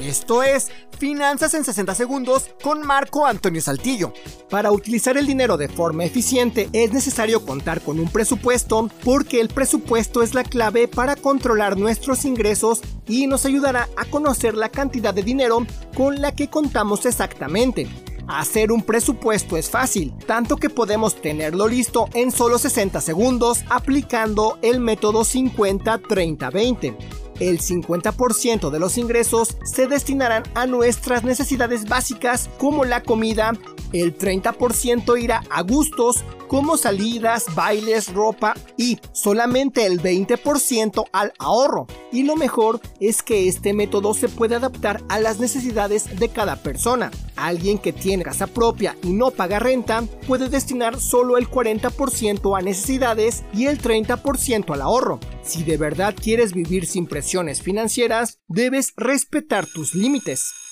Esto es Finanzas en 60 Segundos con Marco Antonio Saltillo. Para utilizar el dinero de forma eficiente es necesario contar con un presupuesto porque el presupuesto es la clave para controlar nuestros ingresos y nos ayudará a conocer la cantidad de dinero con la que contamos exactamente. Hacer un presupuesto es fácil, tanto que podemos tenerlo listo en solo 60 segundos aplicando el método 50-30-20 el 50% de los ingresos se destinarán a nuestras necesidades básicas como la comida, el 30% irá a gustos como salidas, bailes, ropa y solamente el 20% al ahorro. Y lo mejor es que este método se puede adaptar a las necesidades de cada persona. Alguien que tiene casa propia y no paga renta puede destinar solo el 40% a necesidades y el 30% al ahorro. Si de verdad quieres vivir sin presiones financieras, debes respetar tus límites.